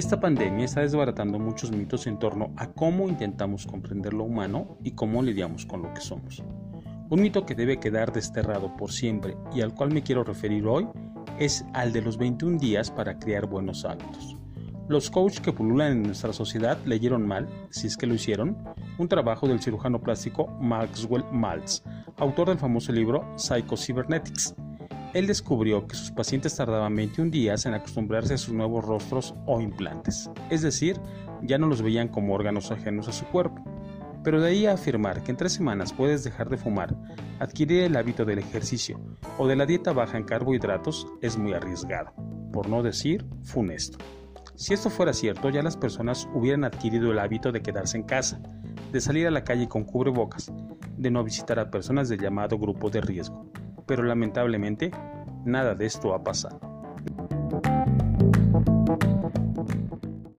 Esta pandemia está desbaratando muchos mitos en torno a cómo intentamos comprender lo humano y cómo lidiamos con lo que somos. Un mito que debe quedar desterrado por siempre y al cual me quiero referir hoy es al de los 21 días para crear buenos hábitos. Los coaches que pululan en nuestra sociedad leyeron mal, si es que lo hicieron, un trabajo del cirujano plástico Maxwell Maltz, autor del famoso libro Psycho-Cybernetics. Él descubrió que sus pacientes tardaban 21 días en acostumbrarse a sus nuevos rostros o implantes, es decir, ya no los veían como órganos ajenos a su cuerpo. Pero de ahí a afirmar que en tres semanas puedes dejar de fumar, adquirir el hábito del ejercicio o de la dieta baja en carbohidratos es muy arriesgado, por no decir funesto. Si esto fuera cierto, ya las personas hubieran adquirido el hábito de quedarse en casa, de salir a la calle con cubrebocas, de no visitar a personas del llamado grupo de riesgo. Pero lamentablemente, nada de esto ha pasado.